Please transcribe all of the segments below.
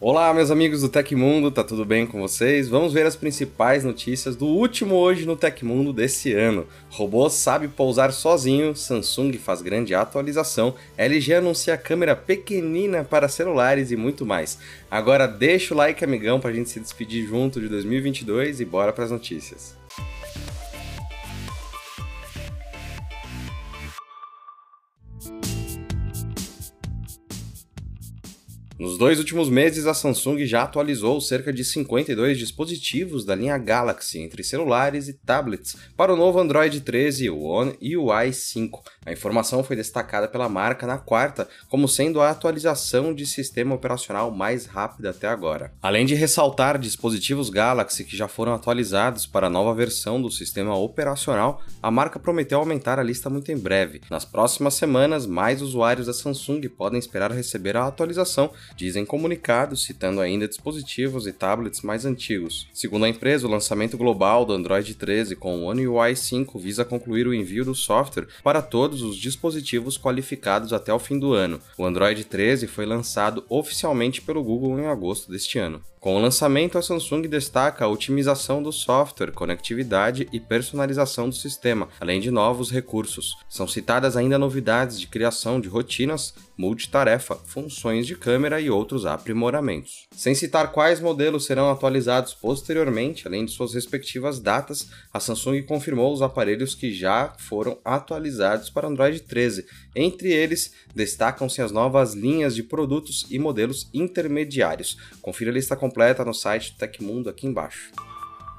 Olá, meus amigos do Tecmundo, tá tudo bem com vocês? Vamos ver as principais notícias do último hoje no Tecmundo desse ano. Robô sabe pousar sozinho, Samsung faz grande atualização, LG anuncia câmera pequenina para celulares e muito mais. Agora deixa o like, amigão, pra gente se despedir junto de 2022 e bora pras notícias. Nos dois últimos meses, a Samsung já atualizou cerca de 52 dispositivos da linha Galaxy entre celulares e tablets para o novo Android 13 One e UI 5. A informação foi destacada pela marca na quarta como sendo a atualização de sistema operacional mais rápida até agora. Além de ressaltar dispositivos Galaxy que já foram atualizados para a nova versão do sistema operacional, a marca prometeu aumentar a lista muito em breve. Nas próximas semanas, mais usuários da Samsung podem esperar receber a atualização dizem comunicados citando ainda dispositivos e tablets mais antigos. Segundo a empresa, o lançamento global do Android 13 com o One UI 5 visa concluir o envio do software para todos os dispositivos qualificados até o fim do ano. O Android 13 foi lançado oficialmente pelo Google em agosto deste ano. Com o lançamento, a Samsung destaca a otimização do software, conectividade e personalização do sistema, além de novos recursos. São citadas ainda novidades de criação de rotinas, multitarefa, funções de câmera e outros aprimoramentos. Sem citar quais modelos serão atualizados posteriormente, além de suas respectivas datas, a Samsung confirmou os aparelhos que já foram atualizados para Android 13. Entre eles, destacam-se as novas linhas de produtos e modelos intermediários. Confira a lista completa no site do Tecmundo aqui embaixo.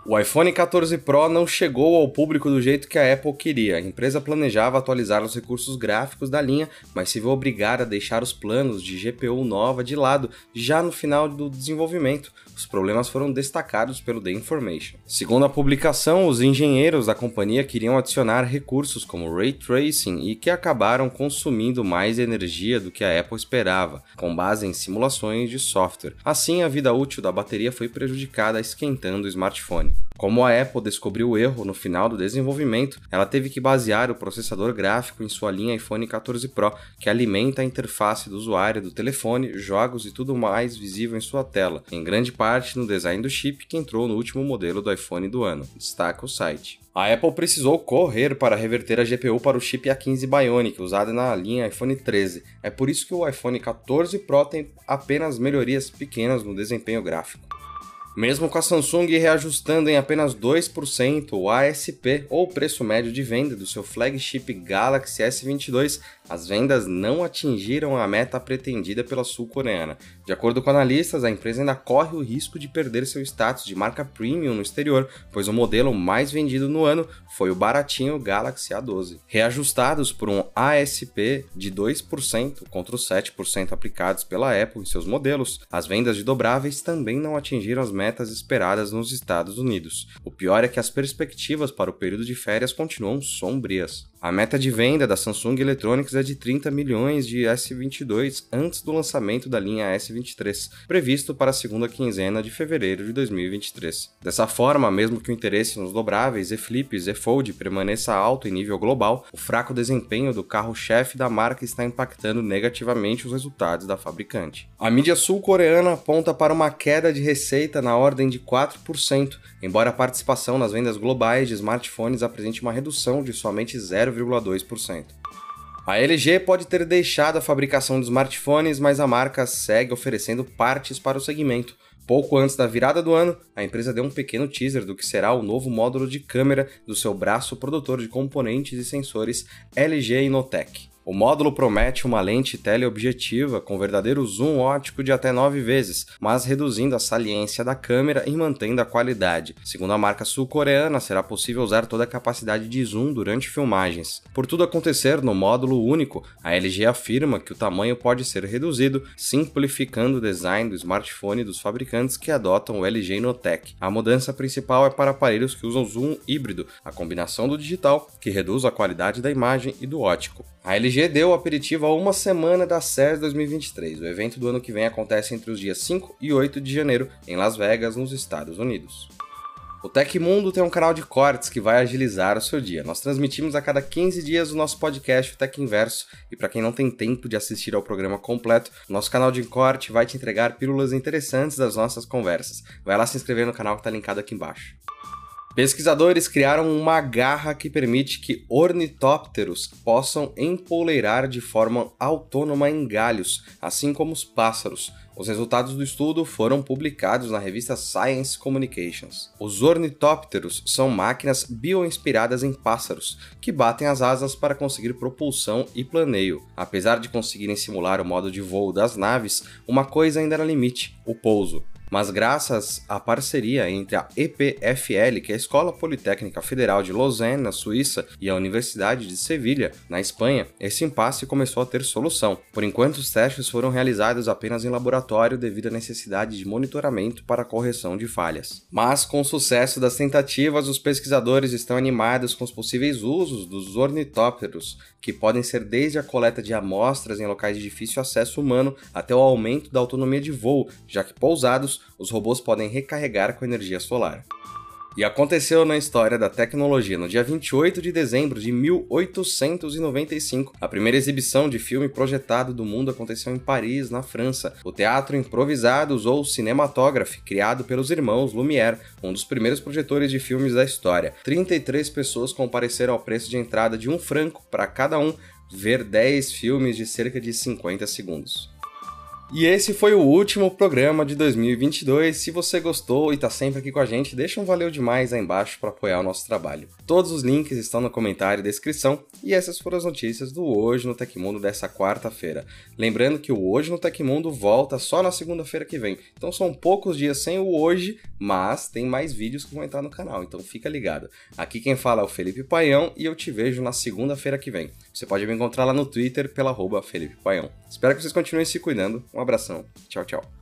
O iPhone 14 Pro não chegou ao público do jeito que a Apple queria. A empresa planejava atualizar os recursos gráficos da linha, mas se viu obrigada a deixar os planos de GPU nova de lado já no final do desenvolvimento. Os problemas foram destacados pelo The Information. Segundo a publicação, os engenheiros da companhia queriam adicionar recursos como Ray Tracing e que acabaram consumindo mais energia do que a Apple esperava, com base em simulações de software. Assim, a vida útil da bateria foi prejudicada esquentando o smartphone. Como a Apple descobriu o erro no final do desenvolvimento, ela teve que basear o processador gráfico em sua linha iPhone 14 Pro, que alimenta a interface do usuário do telefone, jogos e tudo mais visível em sua tela, em grande parte no design do chip que entrou no último modelo do iPhone do ano, destaca o site. A Apple precisou correr para reverter a GPU para o chip A15 Bionic, usado na linha iPhone 13. É por isso que o iPhone 14 Pro tem apenas melhorias pequenas no desempenho gráfico. Mesmo com a Samsung reajustando em apenas 2% o ASP, ou preço médio de venda do seu flagship Galaxy S22, as vendas não atingiram a meta pretendida pela sul-coreana. De acordo com analistas, a empresa ainda corre o risco de perder seu status de marca premium no exterior, pois o modelo mais vendido no ano foi o baratinho Galaxy A12. Reajustados por um ASP de 2% contra os 7% aplicados pela Apple em seus modelos, as vendas de dobráveis também não atingiram as metas esperadas nos Estados Unidos. O pior é que as perspectivas para o período de férias continuam sombrias. A meta de venda da Samsung Electronics é de 30 milhões de S22 antes do lançamento da linha S23, previsto para a segunda quinzena de fevereiro de 2023. Dessa forma, mesmo que o interesse nos dobráveis, E-Flip e Z-Fold permaneça alto em nível global, o fraco desempenho do carro-chefe da marca está impactando negativamente os resultados da fabricante. A mídia sul-coreana aponta para uma queda de receita na ordem de 4%, embora a participação nas vendas globais de smartphones apresente uma redução de somente 0 0,2%. A LG pode ter deixado a fabricação de smartphones, mas a marca segue oferecendo partes para o segmento. Pouco antes da virada do ano, a empresa deu um pequeno teaser do que será o novo módulo de câmera do seu braço produtor de componentes e sensores LG Inotech. O módulo promete uma lente teleobjetiva com verdadeiro zoom óptico de até 9 vezes, mas reduzindo a saliência da câmera e mantendo a qualidade. Segundo a marca sul-coreana, será possível usar toda a capacidade de zoom durante filmagens. Por tudo acontecer no módulo único, a LG afirma que o tamanho pode ser reduzido, simplificando o design do smartphone dos fabricantes que adotam o LG Inotech. A mudança principal é para aparelhos que usam zoom híbrido, a combinação do digital, que reduz a qualidade da imagem, e do ótico. A LG deu o aperitivo a uma semana da CES 2023. O evento do ano que vem acontece entre os dias 5 e 8 de janeiro em Las Vegas, nos Estados Unidos. O Tecmundo tem um canal de cortes que vai agilizar o seu dia. Nós transmitimos a cada 15 dias o nosso podcast o Tech Inverso e para quem não tem tempo de assistir ao programa completo, nosso canal de corte vai te entregar pílulas interessantes das nossas conversas. Vai lá se inscrever no canal que está linkado aqui embaixo. Pesquisadores criaram uma garra que permite que ornitópteros possam empoleirar de forma autônoma em galhos, assim como os pássaros. Os resultados do estudo foram publicados na revista Science Communications. Os ornitópteros são máquinas bioinspiradas em pássaros, que batem as asas para conseguir propulsão e planeio. Apesar de conseguirem simular o modo de voo das naves, uma coisa ainda era limite: o pouso mas graças à parceria entre a EPFL, que é a Escola Politécnica Federal de Lausanne, na Suíça, e a Universidade de Sevilha, na Espanha, esse impasse começou a ter solução. Por enquanto, os testes foram realizados apenas em laboratório devido à necessidade de monitoramento para correção de falhas. Mas, com o sucesso das tentativas, os pesquisadores estão animados com os possíveis usos dos ornitópteros, que podem ser desde a coleta de amostras em locais de difícil acesso humano até o aumento da autonomia de voo, já que pousados os robôs podem recarregar com energia solar. E aconteceu na história da tecnologia. No dia 28 de dezembro de 1895, a primeira exibição de filme projetado do mundo aconteceu em Paris, na França. O teatro improvisado usou o cinematógrafo, criado pelos irmãos Lumière, um dos primeiros projetores de filmes da história. 33 pessoas compareceram ao preço de entrada de um franco para cada um ver 10 filmes de cerca de 50 segundos. E esse foi o último programa de 2022. Se você gostou e está sempre aqui com a gente, deixa um valeu demais aí embaixo para apoiar o nosso trabalho. Todos os links estão no comentário e descrição. E essas foram as notícias do Hoje no Tecmundo dessa quarta-feira. Lembrando que o Hoje no Tecmundo volta só na segunda-feira que vem. Então são poucos dias sem o Hoje, mas tem mais vídeos que vão entrar no canal. Então fica ligado. Aqui quem fala é o Felipe Paião e eu te vejo na segunda-feira que vem. Você pode me encontrar lá no Twitter pela arroba Felipe Paião. Espero que vocês continuem se cuidando. Um abração. Tchau, tchau.